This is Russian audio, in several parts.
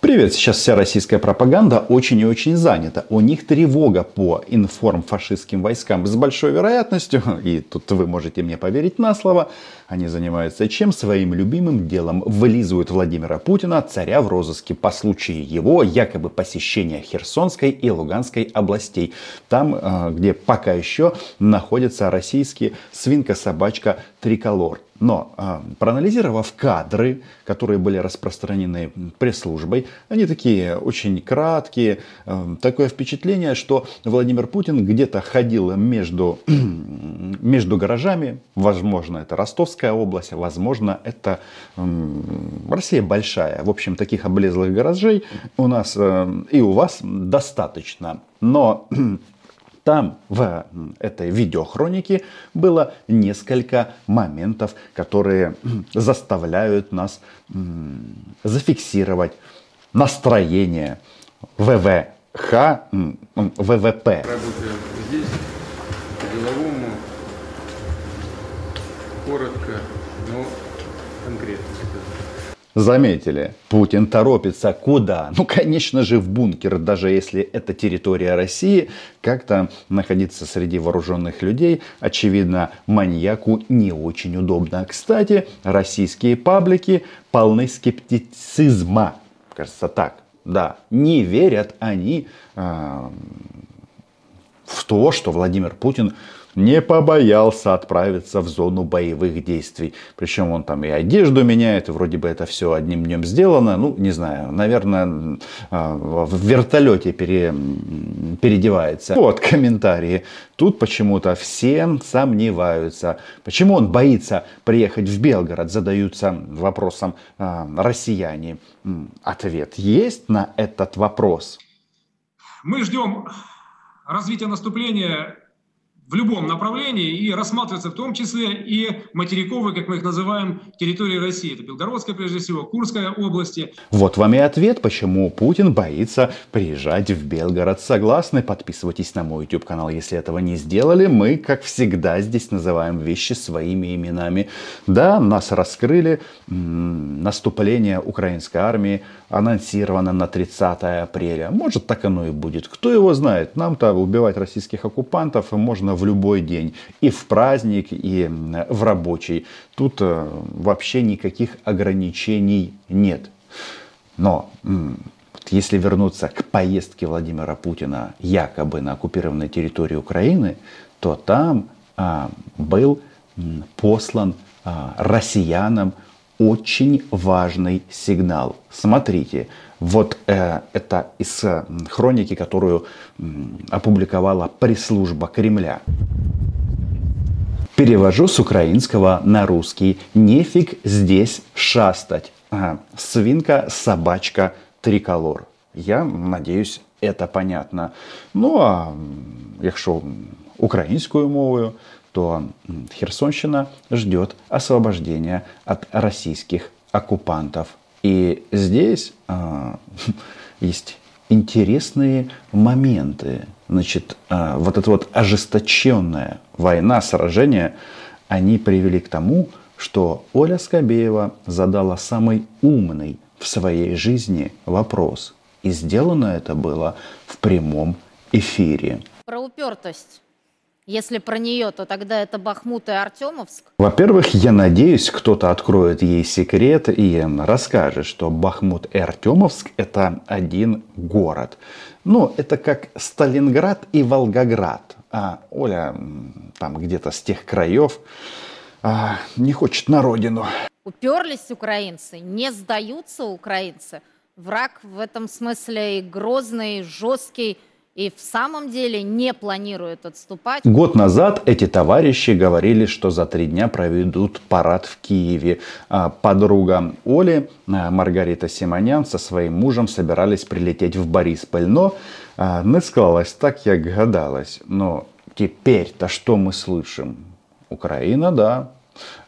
Привет, сейчас вся российская пропаганда очень и очень занята. У них тревога по информфашистским войскам с большой вероятностью, и тут вы можете мне поверить на слово, они занимаются чем? Своим любимым делом. Вылизывают Владимира Путина, царя в розыске по случаю его якобы посещения Херсонской и Луганской областей. Там, э, где пока еще находится российский свинка-собачка Триколор. Но э, проанализировав кадры, которые были распространены пресс-службой, они такие очень краткие. Э, такое впечатление, что Владимир Путин где-то ходил между, между гаражами. Возможно, это Ростовская область, возможно, это Россия большая. В общем, таких облезлых гаражей у нас э, и у вас достаточно. Но там в этой видеохронике было несколько моментов, которые заставляют нас зафиксировать настроение ВВХ, ВВП. Здесь, по-деловому, коротко, но конкретно. Заметили, Путин торопится куда? Ну, конечно же, в бункер, даже если это территория России, как-то находиться среди вооруженных людей, очевидно, маньяку не очень удобно. Кстати, российские паблики полны скептицизма. Кажется так. Да, не верят они э, в то, что Владимир Путин не побоялся отправиться в зону боевых действий. Причем он там и одежду меняет, и вроде бы это все одним днем сделано. Ну, не знаю, наверное, а, в вертолете пере, переодевается. Вот комментарии. Тут почему-то все сомневаются. Почему он боится приехать в Белгород, задаются вопросом а, россияне. Ответ есть на этот вопрос. Мы ждем развития наступления в любом направлении и рассматриваться в том числе и материковые, как мы их называем, территории России. Это Белгородская, прежде всего, Курская области. Вот вам и ответ, почему Путин боится приезжать в Белгород. Согласны? Подписывайтесь на мой YouTube канал, если этого не сделали. Мы, как всегда, здесь называем вещи своими именами. Да, нас раскрыли. Наступление украинской армии анонсировано на 30 апреля. Может, так оно и будет. Кто его знает? Нам-то убивать российских оккупантов можно в любой день. И в праздник, и в рабочий. Тут э, вообще никаких ограничений нет. Но если вернуться к поездке Владимира Путина якобы на оккупированной территории Украины, то там а, был послан а, россиянам очень важный сигнал. Смотрите, вот э, это из э, хроники, которую опубликовала пресс-служба Кремля. Перевожу с украинского на русский. Нефиг здесь шастать. Ага. Свинка, собачка, триколор. Я надеюсь, это понятно. Ну а якщо українською мовою, то Херсонщина ждет освобождения от российских оккупантов. И здесь э, есть интересные моменты. Значит, э, вот эта вот ожесточенная война, сражение, они привели к тому, что Оля Скобеева задала самый умный в своей жизни вопрос. И сделано это было в прямом эфире. Про упертость. Если про нее, то тогда это Бахмут и Артемовск. Во-первых, я надеюсь, кто-то откроет ей секрет и расскажет, что Бахмут и Артемовск это один город. Ну, это как Сталинград и Волгоград. А Оля там где-то с тех краев а, не хочет на родину. Уперлись украинцы, не сдаются украинцы. Враг в этом смысле и грозный, и жесткий, и в самом деле не планирует отступать. Год назад эти товарищи говорили, что за три дня проведут парад в Киеве. А подруга Оли, а, Маргарита Симонян, со своим мужем собирались прилететь в Борисполь. Но а, не склалось так, как гадалось. Но теперь-то что мы слышим? Украина, да,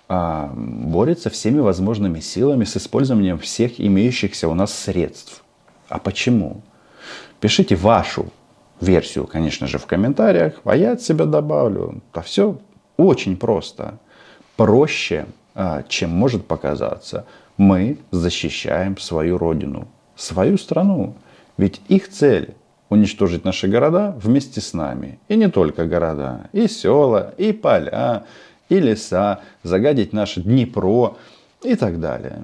борется всеми возможными силами с использованием всех имеющихся у нас средств. А почему? Пишите вашу версию, конечно же, в комментариях, а я от себя добавлю. Да все очень просто. Проще, а, чем может показаться. Мы защищаем свою родину. свою страну. Ведь их цель уничтожить наши города вместе с нами. И не только города, и села, и поля, и леса, загадить наше Днепро и так далее.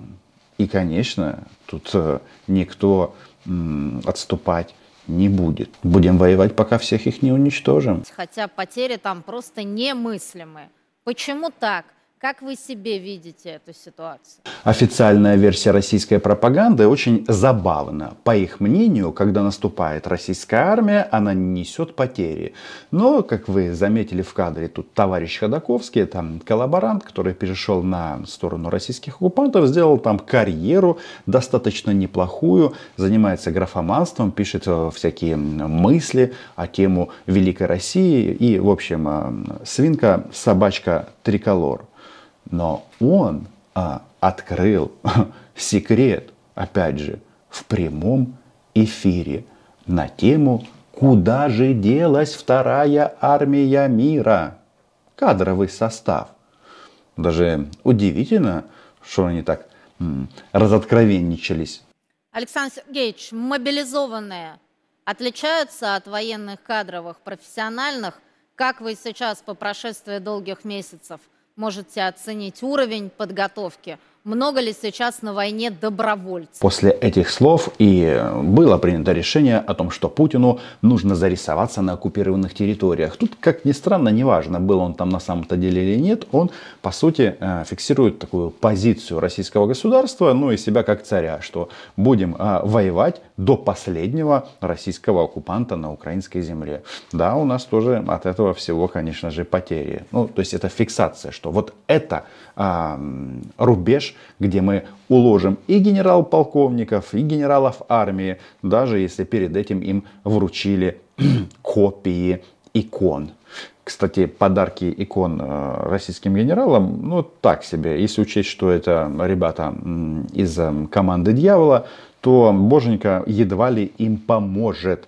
И, конечно, тут э, никто отступать не будет. Будем воевать, пока всех их не уничтожим. Хотя потери там просто немыслимые. Почему так? Как вы себе видите эту ситуацию? Официальная версия российской пропаганды очень забавна. По их мнению, когда наступает российская армия, она несет потери. Но, как вы заметили в кадре, тут товарищ Ходаковский, это коллаборант, который перешел на сторону российских оккупантов, сделал там карьеру достаточно неплохую, занимается графоманством, пишет э, всякие мысли о тему Великой России и, в общем, э, свинка, собачка, триколор. Но он а, открыл секрет, опять же, в прямом эфире на тему «Куда же делась вторая армия мира?» Кадровый состав. Даже удивительно, что они так м, разоткровенничались. Александр Сергеевич, мобилизованные отличаются от военных кадровых профессиональных? Как вы сейчас по прошествии долгих месяцев – можете оценить уровень подготовки много ли сейчас на войне добровольцев? После этих слов и было принято решение о том, что Путину нужно зарисоваться на оккупированных территориях. Тут, как ни странно, неважно, был он там на самом-то деле или нет, он, по сути, э, фиксирует такую позицию российского государства, ну и себя как царя, что будем э, воевать до последнего российского оккупанта на украинской земле. Да, у нас тоже от этого всего, конечно же, потери. Ну, то есть это фиксация, что вот это рубеж, где мы уложим и генерал-полковников, и генералов армии, даже если перед этим им вручили копии икон. Кстати, подарки икон э, российским генералам, ну так себе. Если учесть, что это ребята из э, команды дьявола, то боженька едва ли им поможет.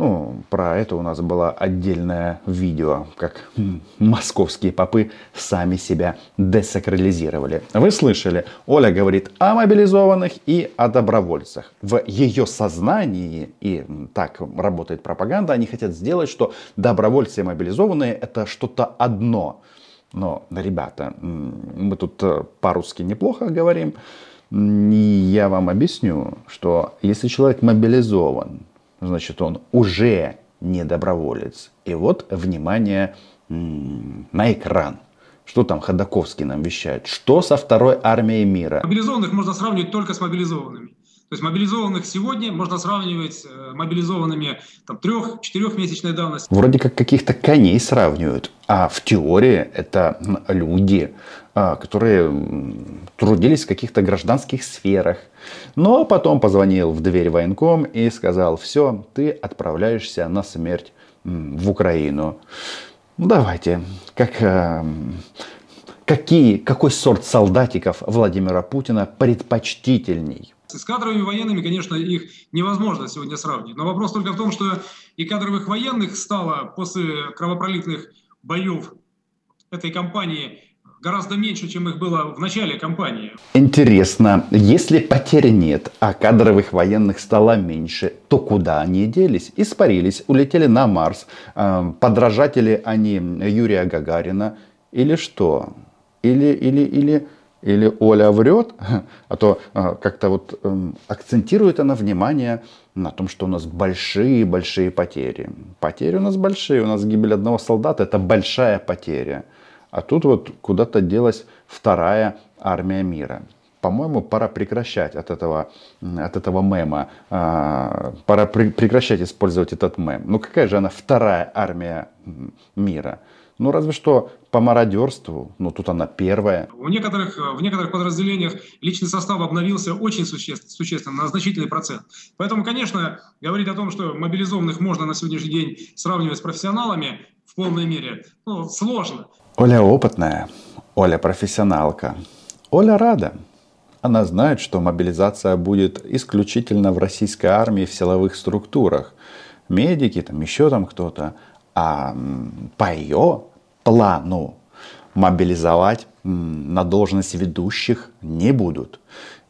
Ну, про это у нас было отдельное видео, как московские попы сами себя десакрализировали. Вы слышали, Оля говорит о мобилизованных и о добровольцах. В ее сознании, и так работает пропаганда, они хотят сделать, что добровольцы и мобилизованные это что-то одно. Но, ребята, мы тут э, по-русски неплохо говорим. И я вам объясню, что если человек мобилизован, значит, он уже не доброволец. И вот, внимание, на экран. Что там Ходаковский нам вещает? Что со второй армией мира? Мобилизованных можно сравнивать только с мобилизованными. То есть мобилизованных сегодня можно сравнивать с э, мобилизованными там, трех-четырехмесячной давности. Вроде как каких-то коней сравнивают. А в теории это люди, а, которые трудились в каких-то гражданских сферах. Но потом позвонил в дверь военком и сказал, все, ты отправляешься на смерть в Украину. Ну, давайте, как, э, какие, какой сорт солдатиков Владимира Путина предпочтительней? С кадровыми военными, конечно, их невозможно сегодня сравнить. Но вопрос только в том, что и кадровых военных стало после кровопролитных боев этой кампании гораздо меньше, чем их было в начале кампании. Интересно, если потерь нет, а кадровых военных стало меньше, то куда они делись? Испарились, улетели на Марс, э, подражатели они Юрия Гагарина или что? Или, или, или, или Оля врет, а то э, как-то вот э, акцентирует она внимание на том, что у нас большие-большие потери. Потери у нас большие, у нас гибель одного солдата это большая потеря. А тут вот куда-то делась вторая армия мира. По-моему, пора прекращать от этого, от этого мема. А, пора прекращать использовать этот мем. Ну какая же она вторая армия мира? Ну разве что по мародерству, ну тут она первая. В некоторых, в некоторых подразделениях личный состав обновился очень существенно, существенно, на значительный процент. Поэтому, конечно, говорить о том, что мобилизованных можно на сегодняшний день сравнивать с профессионалами в полной мере, ну, сложно. Оля опытная, Оля профессионалка. Оля рада. Она знает, что мобилизация будет исключительно в российской армии в силовых структурах. Медики, там еще там кто-то. А по ее плану мобилизовать на должность ведущих не будут.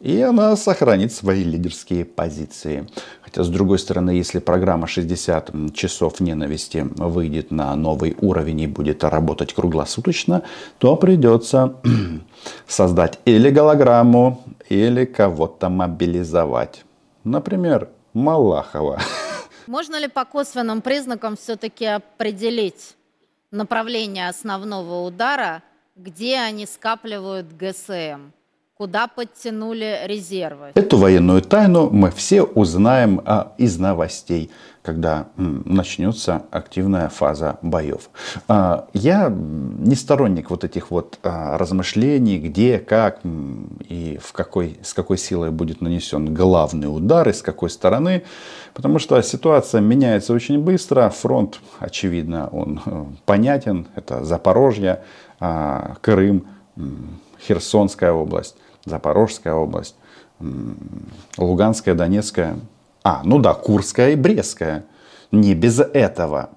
и она сохранит свои лидерские позиции. Хотя, с другой стороны, если программа 60 часов ненависти выйдет на новый уровень и будет работать круглосуточно, то придется создать или голограмму, или кого-то мобилизовать. Например, Малахова. Можно ли по косвенным признакам все-таки определить направление основного удара, где они скапливают ГСМ? Куда подтянули резервы? Эту военную тайну мы все узнаем а, из новостей, когда м, начнется активная фаза боев. А, я не сторонник вот этих вот а, размышлений, где, как м, и в какой, с какой силой будет нанесен главный удар и с какой стороны, потому что ситуация меняется очень быстро. Фронт, очевидно, он э, понятен. Это Запорожье, а, Крым, м, Херсонская область. Запорожская область, Луганская, Донецкая. А, ну да, Курская и Брестская. Не без этого.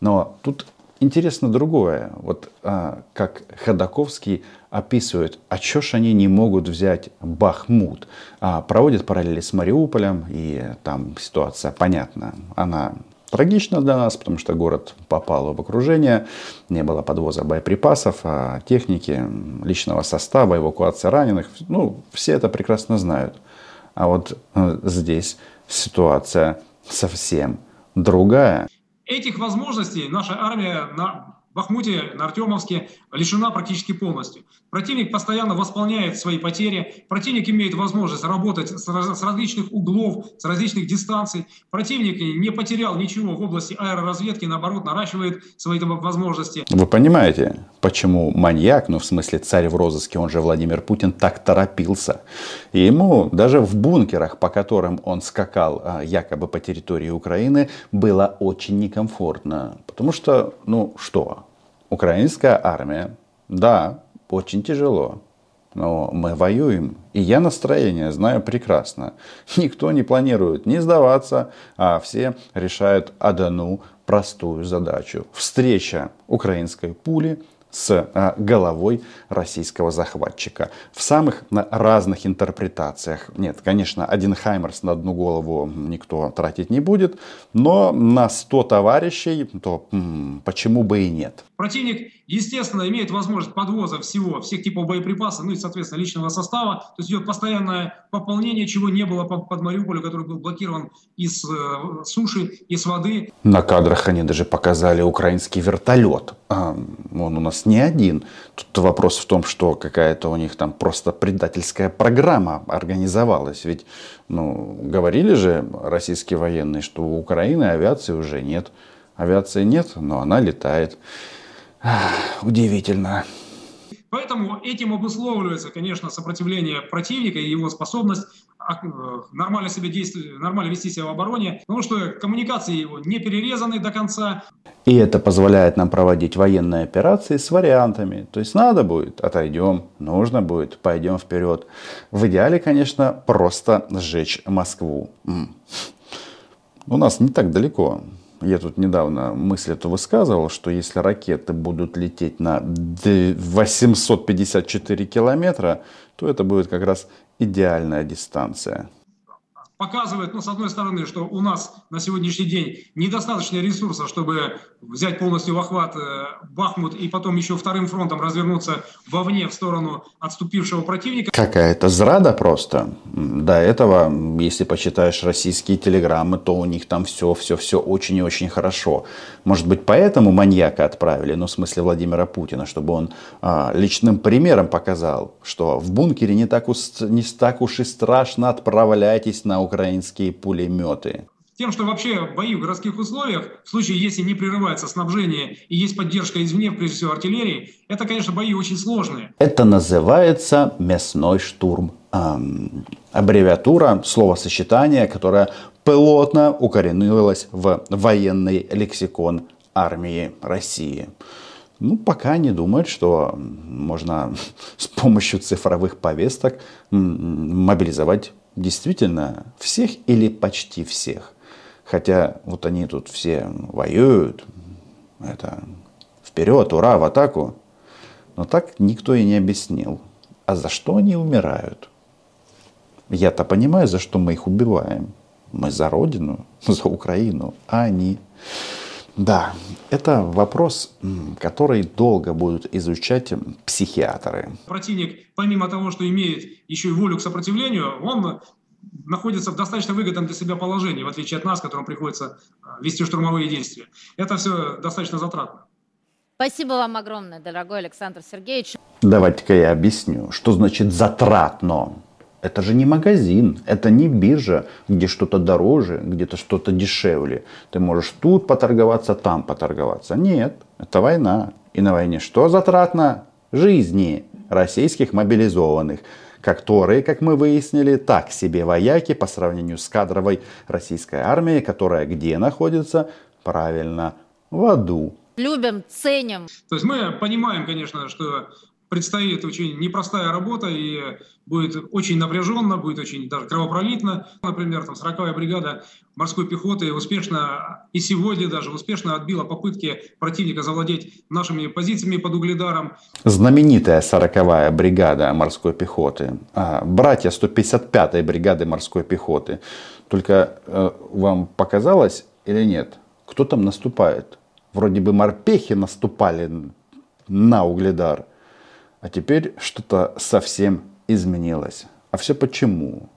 Но тут интересно другое. Вот а, как Ходаковский описывает, а чё ж они не могут взять Бахмут? А, проводят параллели с Мариуполем, и там ситуация понятна. Она Трагично для нас, потому что город попал в окружение, не было подвоза боеприпасов, а техники, личного состава, эвакуация раненых. Ну, все это прекрасно знают. А вот э, здесь ситуация совсем другая. Этих возможностей наша армия на Бахмуте, на Артемовске лишена практически полностью. Противник постоянно восполняет свои потери, противник имеет возможность работать с, различных углов, с различных дистанций. Противник не потерял ничего в области аэроразведки, наоборот, наращивает свои возможности. Вы понимаете, почему маньяк, ну в смысле царь в розыске, он же Владимир Путин, так торопился? И ему даже в бункерах, по которым он скакал а, якобы по территории Украины, было очень некомфортно. Потому что, ну что, Украинская армия, да, очень тяжело, но мы воюем. И я настроение знаю прекрасно. Никто не планирует не сдаваться, а все решают одну простую задачу. Встреча украинской пули с а, головой российского захватчика. В самых разных интерпретациях. Нет, конечно, один Хаймерс на одну голову никто тратить не будет, но на 100 товарищей, то почему бы и нет. Противник, естественно, имеет возможность подвоза всего, всех типов боеприпасов, ну и, соответственно, личного состава. То есть идет постоянное пополнение, чего не было под, Мариуполем, который был блокирован из э, суши, из воды. На кадрах они даже показали украинский вертолет. А, он у нас не один. Тут вопрос в том, что какая-то у них там просто предательская программа организовалась. Ведь, ну, говорили же российские военные, что у Украины авиации уже нет. Авиации нет, но она летает. Удивительно. Поэтому этим обусловливается, конечно, сопротивление противника и его способность нормально себя действовать, нормально вести себя в обороне, потому что коммуникации его не перерезаны до конца. И это позволяет нам проводить военные операции с вариантами. То есть надо будет, отойдем, нужно будет, пойдем вперед. В идеале, конечно, просто сжечь Москву. У нас не так далеко. Я тут недавно мысль эту высказывал, что если ракеты будут лететь на 854 километра, то это будет как раз идеальная дистанция показывает, ну, с одной стороны, что у нас на сегодняшний день недостаточно ресурсов, чтобы взять полностью в охват э, Бахмут и потом еще вторым фронтом развернуться вовне в сторону отступившего противника. Какая-то зрада просто. До этого, если почитаешь российские телеграммы, то у них там все, все, все очень и очень хорошо. Может быть, поэтому маньяка отправили, ну, в смысле Владимира Путина, чтобы он а, личным примером показал, что в бункере не так, уж, не так уж и страшно отправляйтесь на украинские пулеметы. Тем, что вообще бои в городских условиях, в случае, если не прерывается снабжение и есть поддержка извне, прежде всего артиллерии, это, конечно, бои очень сложные. Это называется мясной штурм. Эм, аббревиатура, словосочетание, которое плотно укоренилось в военный лексикон армии России. Ну, пока не думают, что можно с помощью цифровых повесток мобилизовать действительно всех или почти всех. Хотя вот они тут все воюют, это вперед, ура, в атаку. Но так никто и не объяснил. А за что они умирают? Я-то понимаю, за что мы их убиваем. Мы за Родину, за Украину, а они... Да, это вопрос, который долго будут изучать психиатры. Противник, помимо того, что имеет еще и волю к сопротивлению, он находится в достаточно выгодном для себя положении, в отличие от нас, которым приходится а, вести штурмовые действия. Это все достаточно затратно. Спасибо вам огромное, дорогой Александр Сергеевич. Давайте-ка я объясню, что значит затратно. Это же не магазин, это не биржа, где что-то дороже, где-то что-то дешевле. Ты можешь тут поторговаться, там поторговаться. Нет, это война. И на войне что затратно? Жизни российских мобилизованных которые, как мы выяснили, так себе вояки по сравнению с кадровой российской армией, которая где находится? Правильно, в аду. Любим, ценим. То есть мы понимаем, конечно, что предстоит очень непростая работа и будет очень напряженно, будет очень даже кровопролитно. Например, там 40-я бригада морской пехоты успешно и сегодня даже успешно отбила попытки противника завладеть нашими позициями под Угледаром. Знаменитая 40-я бригада морской пехоты, а, братья 155-й бригады морской пехоты. Только э, вам показалось или нет, кто там наступает? Вроде бы морпехи наступали на Угледар – а теперь что-то совсем изменилось. А все почему?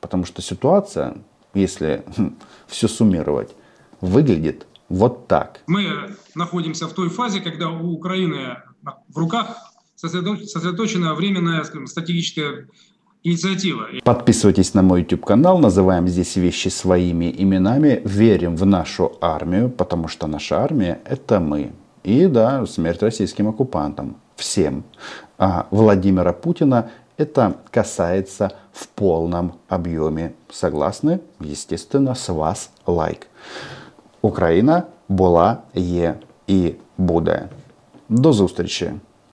Потому что ситуация, если хм, все суммировать, выглядит вот так. Мы находимся в той фазе, когда у Украины в руках сосредоточена временная скажем, стратегическая инициатива. Подписывайтесь на мой YouTube канал, называем здесь вещи своими именами, верим в нашу армию, потому что наша армия это мы. И да, смерть российским оккупантам Всем а Владимира Путина это касается в полном объеме. Согласны? Естественно, с вас лайк. Україна була, є і буде. До зустрічі!